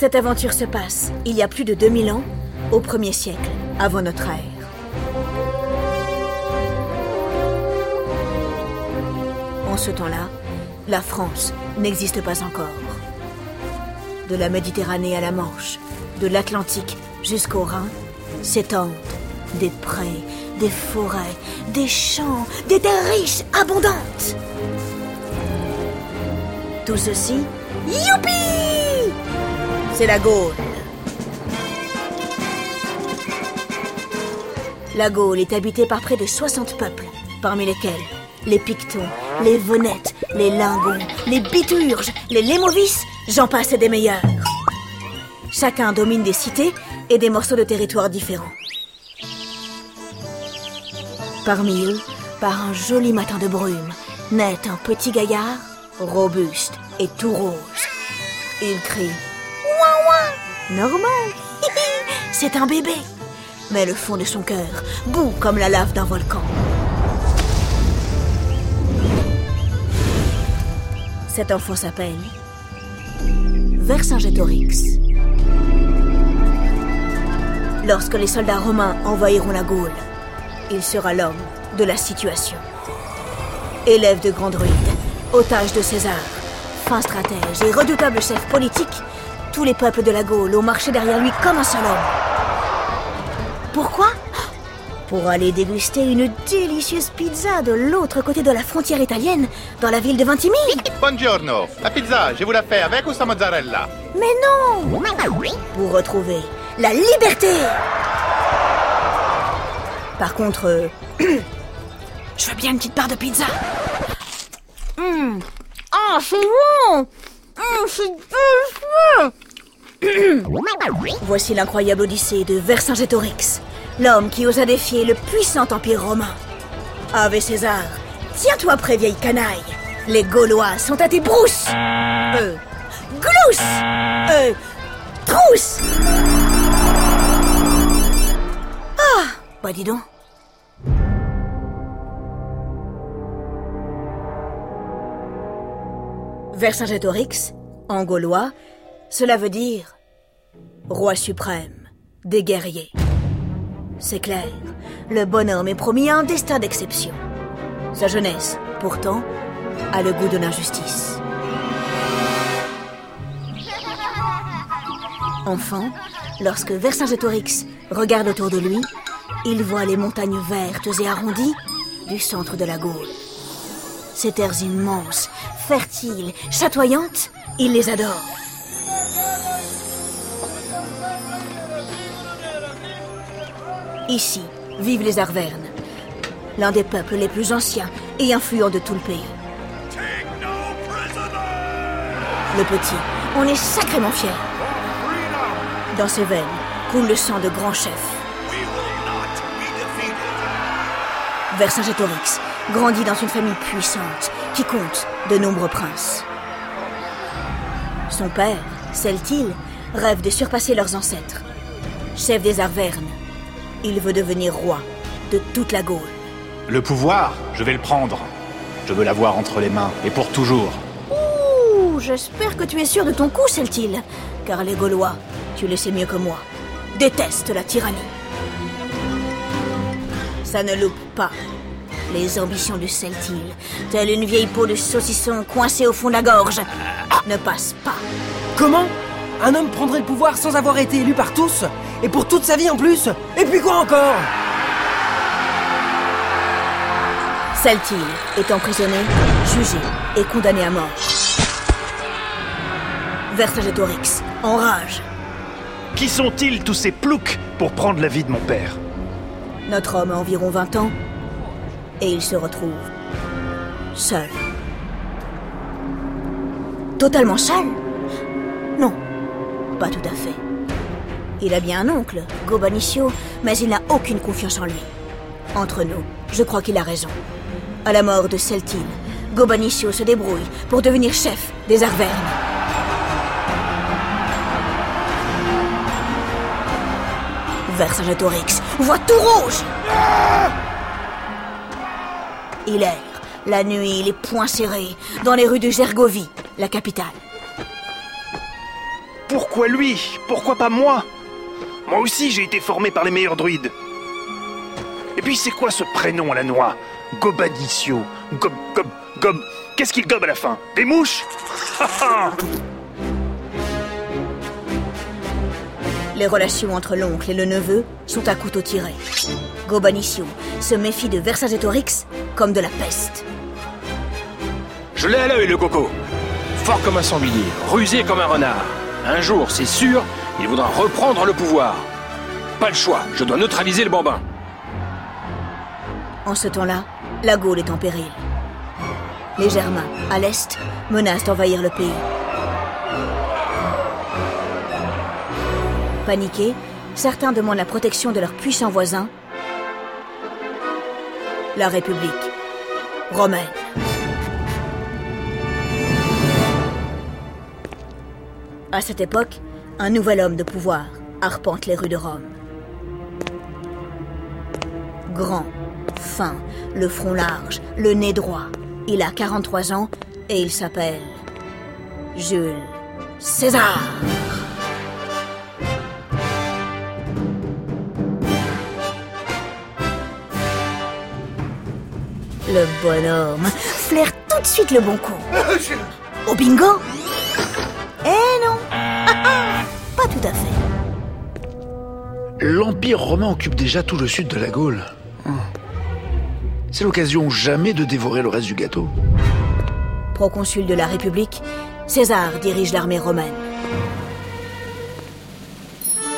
Cette aventure se passe il y a plus de 2000 ans, au 1er siècle, avant notre ère. En ce temps-là, la France n'existe pas encore. De la Méditerranée à la Manche, de l'Atlantique jusqu'au Rhin, s'étendent des prés, des forêts, des champs, des terres riches, abondantes. Tout ceci, youpi C'est la Gaule. La Gaule est habitée par près de 60 peuples, parmi lesquels les Pictons, les Venettes, les Lingons, les Biturges, les Lémovis, j'en passe des meilleurs. Chacun domine des cités et des morceaux de territoire différents. Parmi eux, par un joli matin de brume, naît un petit gaillard, robuste et tout rose. Il crie Normal C'est un bébé Mais le fond de son cœur bout comme la lave d'un volcan. Cet enfant s'appelle Vercingétorix. Lorsque les soldats romains envahiront la Gaule, il sera l'homme de la situation. Élève de grand druide, otage de César, fin stratège et redoutable chef politique, tous les peuples de la Gaule ont marché derrière lui comme un seul homme. Pourquoi? Pour aller déguster une délicieuse pizza de l'autre côté de la frontière italienne, dans la ville de Ventimiglia. Buongiorno, la pizza, je vous la fais avec ou sans mozzarella? Mais non Pour retrouver la liberté Par contre, euh, je veux bien une petite part de pizza. Hum. Ah, c'est bon Hum, C'est Voici l'incroyable odyssée de Vercingétorix, l'homme qui osa défier le puissant empire romain. Ave César, tiens-toi prêt, vieille canaille. Les Gaulois sont à tes brousses. Euh, glousse Euh, trousse Ah, bah dis donc. Vercingétorix, en gaulois, cela veut dire roi suprême des guerriers. C'est clair, le bonhomme est promis un destin d'exception. Sa jeunesse, pourtant, a le goût de l'injustice. Enfant, lorsque Vercingétorix regarde autour de lui, il voit les montagnes vertes et arrondies du centre de la Gaule. Ces terres immenses, fertiles, chatoyantes, il les adore. Ici vivent les Arvernes, l'un des peuples les plus anciens et influents de tout le pays. Le petit, on est sacrément fiers. Dans ses veines coule le sang de grands chefs. Vercingétorix grandit dans une famille puissante qui compte de nombreux princes. Son père, Celtil, rêve de surpasser leurs ancêtres. Chef des Arvernes, il veut devenir roi de toute la Gaule. Le pouvoir, je vais le prendre. Je veux l'avoir entre les mains, et pour toujours. Ouh, j'espère que tu es sûr de ton coup, Celtil, car les Gaulois, tu le sais mieux que moi, détestent la tyrannie. Ça ne loupe pas. Les ambitions de Celtil, telle une vieille peau de saucisson coincée au fond de la gorge, ne passent pas. Comment? Un homme prendrait le pouvoir sans avoir été élu par tous? Et pour toute sa vie en plus Et puis quoi encore? Celtil est emprisonné, jugé et condamné à mort. Vercingétorix, enrage. Qui sont-ils tous ces ploucs pour prendre la vie de mon père? Notre homme a environ 20 ans et il se retrouve seul. Totalement seul? Non, pas tout à fait. Il a bien un oncle, Gobanicio, mais il n'a aucune confiance en lui. Entre nous, je crois qu'il a raison. À la mort de Celtine, Gobanicio se débrouille pour devenir chef des Arvernes. Vercingétorix voit tout rouge Il erre, la nuit, les poings serrés, dans les rues de Gergovie, la capitale. pourquoi lui? Pourquoi pas moi? Moi aussi, j'ai été formé par les meilleurs druides. Et puis, c'est quoi ce prénom à la noix? Gobanicio. Gob, gob, gob. Qu'est-ce qu'il gobe à la fin? Des mouches? Les relations entre l'oncle et le neveu sont à couteau tiré. Gobanicio se méfie de Vercingétorix comme de la peste. Je l'ai à l'œil, le coco. Fort comme un sanglier, rusé comme un renard. Un jour, c'est sûr, il voudra reprendre le pouvoir. Pas le choix, je dois neutraliser le bambin. En ce temps-là, la Gaule est en péril. Les Germains, à l'est, menacent d'envahir le pays. Paniqués, certains demandent la protection de leurs puissants voisins, la République romaine. À cette époque, un nouvel homme de pouvoir arpente les rues de Rome. Grand, fin, le front large, le nez droit. Il a 43 ans et il s'appelle Jules César. Le bonhomme flaire tout de suite le bon coup. Au bingo L'Empire romain occupe déjà tout le sud de la Gaule. Hum. C'est l'occasion jamais de dévorer le reste du gâteau. Proconsul de la République, César dirige l'armée romaine.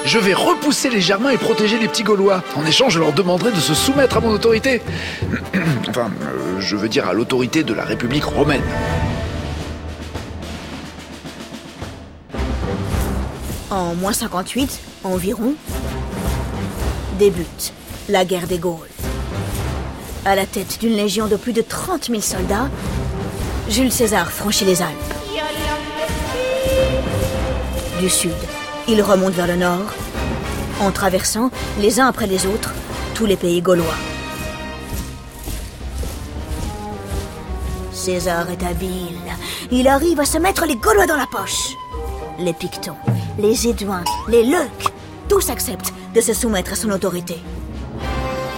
Je vais repousser les Germains et protéger les petits Gaulois. En échange, je leur demanderai de se soumettre à mon autorité. enfin, euh, je veux dire à l'autorité de la République romaine. En moins 58, environ, débute la guerre des Gaules. À la tête d'une légion de plus de 30 000 soldats, Jules César franchit les Alpes. Du sud, il remonte vers le nord, en traversant, les uns après les autres, tous les pays gaulois. César est habile. Il arrive à se mettre les Gaulois dans la poche. Les Pictons, les Éduins, les Leucs, tous acceptent de se soumettre à son autorité.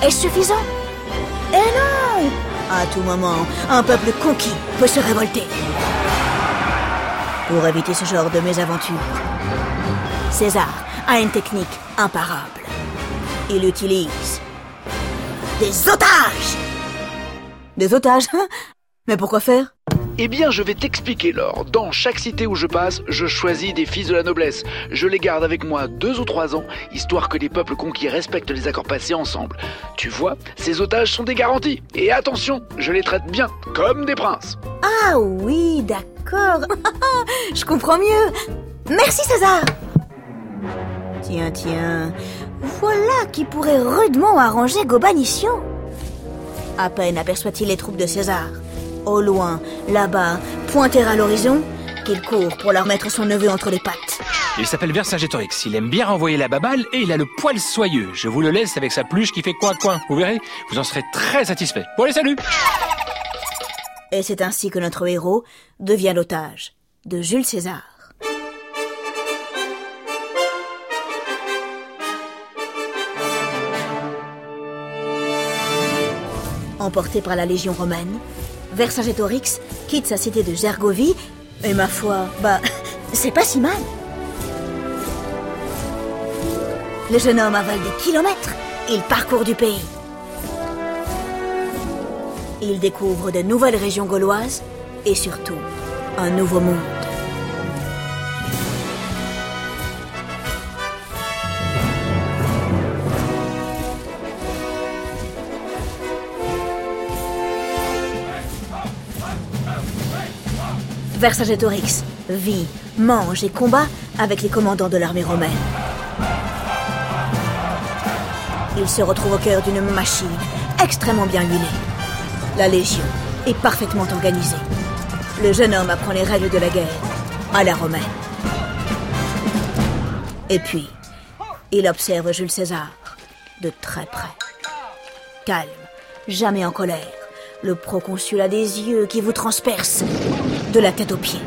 Est-ce suffisant? Eh non À tout moment, un peuple conquis peut se révolter. Pour éviter ce genre de mésaventure, César a une technique imparable. Il utilise des otages Des otages? Hein Mais pourquoi faire? Eh bien, je vais t'expliquer, Laure. Dans chaque cité où je passe, je choisis des fils de la noblesse. Je les garde avec moi deux ou trois ans, histoire que les peuples conquis respectent les accords passés ensemble. Tu vois, ces otages sont des garanties. Et attention, je les traite bien, comme des princes. Ah oui, d'accord. je comprends mieux. Merci César. Tiens, tiens. Voilà qui pourrait rudement arranger Gobanition. À peine aperçoit-il les troupes de César. Au loin, là-bas, pointer à l'horizon, qu'il court pour leur mettre son neveu entre les pattes. Il s'appelle Vercingétorix, il aime bien renvoyer la baballe et il a le poil soyeux. Je vous le laisse avec sa pluche qui fait coin-coin. Vous verrez, vous en serez très satisfait. Bon allez, salut Et c'est ainsi que notre héros devient l'otage de Jules César. Emporté par la Légion romaine, Vercingétorix quitte sa cité de Gergovie, et ma foi, bah, c'est pas si mal. Le jeune homme avale des kilomètres, il parcourt du pays. Il découvre de nouvelles régions gauloises et surtout un nouveau monde. Vercingétorix vit, mange et combat avec les commandants de l'armée romaine. Il se retrouve au cœur d'une machine extrêmement bien huilée. La Légion est parfaitement organisée. Le jeune homme apprend les règles de la guerre à la romaine. Et puis, il observe Jules César de très près. Calme, jamais en colère. Le proconsul a des yeux qui vous transpercent de la tête aux pieds.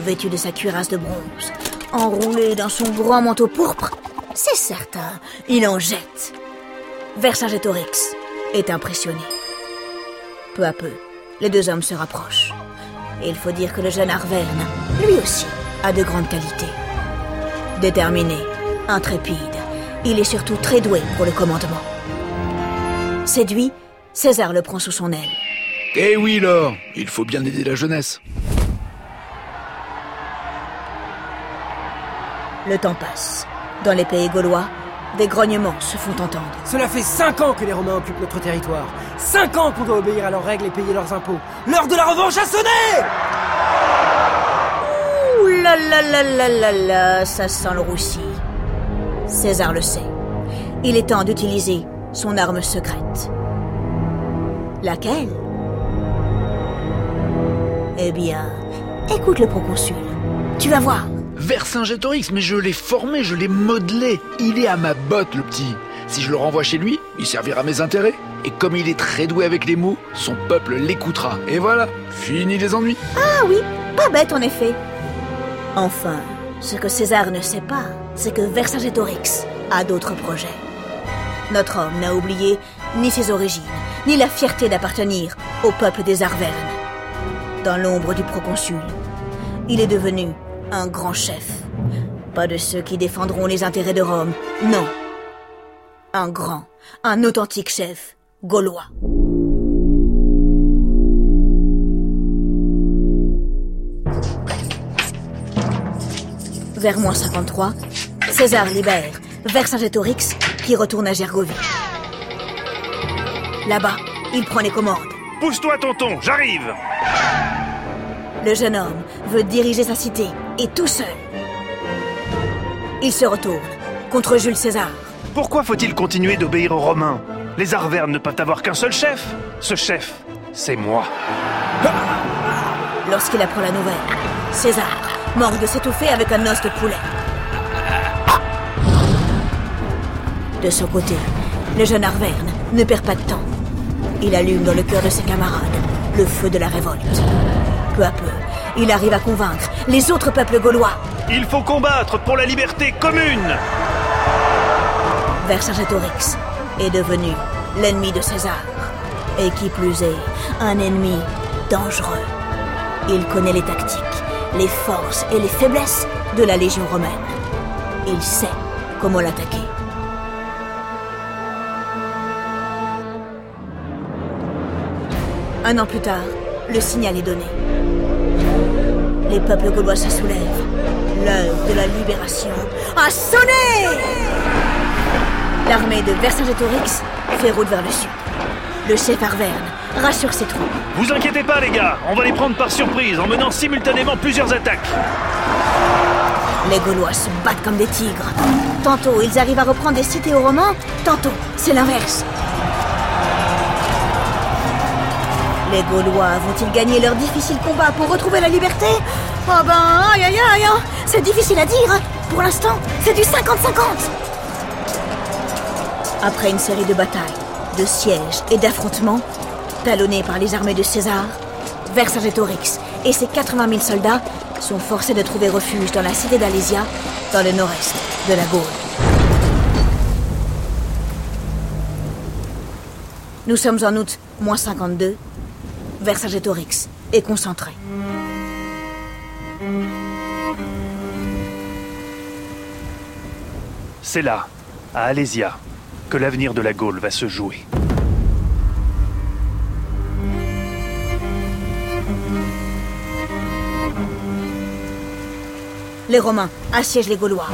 Vêtu de sa cuirasse de bronze, enroulé dans son grand manteau pourpre, c'est certain, il en jette. Vercingétorix est impressionné. Peu à peu, les deux hommes se rapprochent. Et il faut dire que le jeune Arverne, lui aussi, a de grandes qualités. Déterminé, intrépide, il est surtout très doué pour le commandement. Séduit, César le prend sous son aile. Eh oui, Laure, il faut bien aider la jeunesse. Le temps passe. Dans les pays gaulois, des grognements se font entendre. Cela fait cinq ans que les Romains occupent notre territoire. Cinq ans qu'on doit obéir à leurs règles et payer leurs impôts. L'heure de la revanche a sonné Ouh là là là là là là, ça sent le roussi. César le sait. Il est temps d'utiliser son arme secrète. Laquelle? Eh bien, écoute le proconsul. Tu vas voir. Vercingétorix, mais je l'ai formé, je l'ai modelé. Il est à ma botte, le petit. Si je le renvoie chez lui, il servira mes intérêts. Et comme il est très doué avec les mots, son peuple l'écoutera. Et voilà, fini les ennuis. Ah oui, pas bête en effet. Enfin, ce que César ne sait pas, c'est que Vercingétorix a d'autres projets. Notre homme n'a oublié ni ses origines, ni la fierté d'appartenir au peuple des Arvernes. Dans l'ombre du proconsul, il est devenu un grand chef. Pas de ceux qui défendront les intérêts de Rome, non. Un grand, un authentique chef gaulois. Vers moins 53, César libère Vercingétorix qui retourne à Gergovie. Là-bas, il prend les commandes. Pousse-toi, tonton, j'arrive Le jeune homme veut diriger sa cité, et tout seul. Il se retourne contre Jules César. Pourquoi faut-il continuer d'obéir aux Romains? Les Arvernes ne peuvent avoir qu'un seul chef. Ce chef, c'est moi. Lorsqu'il apprend la nouvelle, César manque de s'étouffer avec un os de poulet. De son côté, le jeune Arverne ne perd pas de temps. Il allume dans le cœur de ses camarades le feu de la révolte. Peu à peu, il arrive à convaincre les autres peuples gaulois. Il faut combattre pour la liberté commune Vercingétorix est devenu l'ennemi de César. Et qui plus est, un ennemi dangereux. Il connaît les tactiques, les forces et les faiblesses de la Légion romaine. Il sait comment l'attaquer. Un an plus tard, le signal est donné. Les peuples gaulois se soulèvent. L'heure de la libération a sonné L'armée de Vercingétorix fait route vers le sud. Le chef Arverne rassure ses troupes. Vous inquiétez pas, les gars, on va les prendre par surprise en menant simultanément plusieurs attaques. Les Gaulois se battent comme des tigres. Tantôt, ils arrivent à reprendre des cités aux Romains, tantôt, c'est l'inverse. Les Gaulois vont-ils gagner leur difficile combat pour retrouver la liberté? Oh ben, aïe aïe aïe, hein. c'est difficile à dire. Pour l'instant, c'est du 50-50. Après une série de batailles, de sièges et d'affrontements, talonnés par les armées de César, Vercingétorix et ses 80 000 soldats sont forcés de trouver refuge dans la cité d'Alésia, dans le nord-est de la Gaule. Nous sommes en août, moins 52. Vercingétorix est concentré. C'est là, à Alésia, que l'avenir de la Gaule va se jouer. Les Romains assiègent les Gaulois.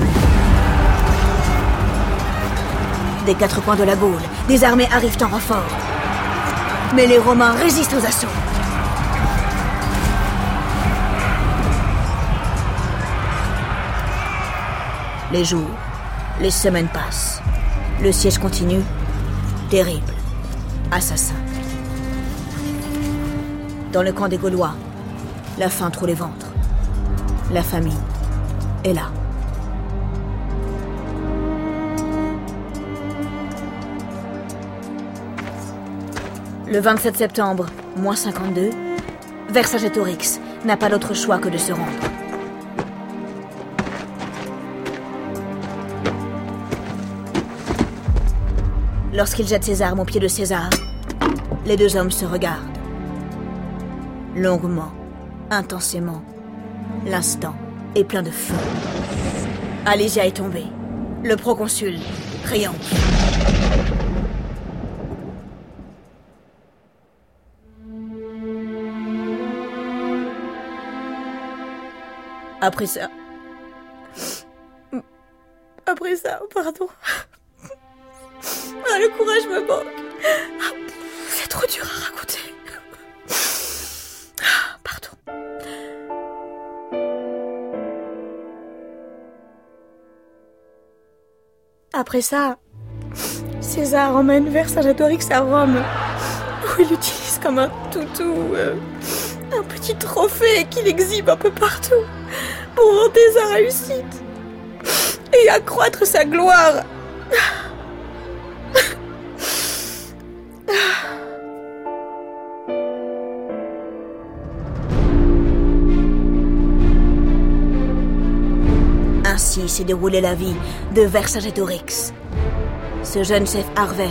Des quatre coins de la Gaule, des armées arrivent en renfort. Mais les Romains résistent aux assauts. Les jours, les semaines passent. Le siège continue. Terrible. Assassin. Dans le camp des Gaulois, la faim trouve les ventres. La famine est là. Le 27 septembre, moins 52, Vercingétorix n'a pas d'autre choix que de se rendre. Lorsqu'il jette ses armes aux pieds de César, les deux hommes se regardent. Longuement, intensément, l'instant est plein de feu. Alésia est tombée. Le proconsul triomphe. Après ça. Après ça, pardon. Ah, le courage me manque. C'est trop dur à raconter. Ah, Pardon. Après ça, César emmène Vercingétorix à Rome, où il l'utilise comme un toutou, euh, un petit trophée qu'il exhibe un peu partout pour vanter sa réussite et accroître sa gloire. Ainsi s'est déroulée la vie de Vercingétorix, ce jeune chef arverne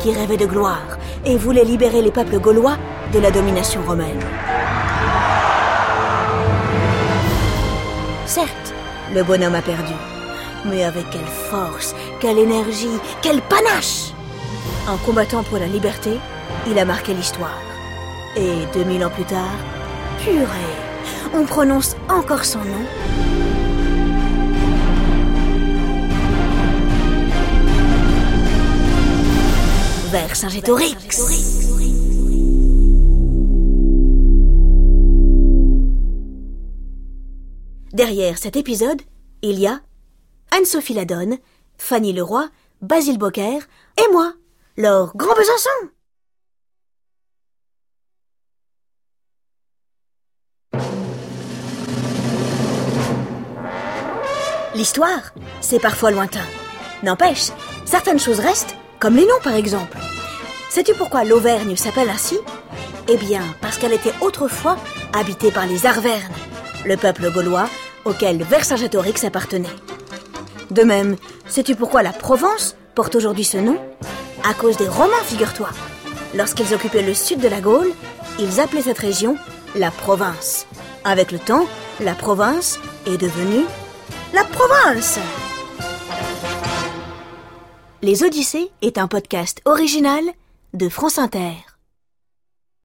qui rêvait de gloire et voulait libérer les peuples gaulois de la domination romaine. Certes, le bonhomme a perdu, mais avec quelle force, quelle énergie, quel panache En combattant pour la liberté, il a marqué l'histoire. Et 2000 ans plus tard, purée, on prononce encore son nom Vercingétorix. Derrière cet épisode, il y a Anne-Sophie Ladonne, Fanny Leroy, Basile Bocquer et moi, Laure Grand Besançon. L'histoire, c'est parfois lointain. N'empêche, certaines choses restent, comme les noms par exemple. Sais-tu pourquoi l'Auvergne s'appelle ainsi? Eh bien, parce qu'elle était autrefois habitée par les Arvernes, le peuple gaulois auquel Vercingétorix appartenait. De même, sais-tu pourquoi la Provence porte aujourd'hui ce nom? À cause des Romains, figure-toi. Lorsqu'ils occupaient le sud de la Gaule, ils appelaient cette région la province. Avec le temps, la province est devenue la province. Les Odyssées est un podcast original de France Inter.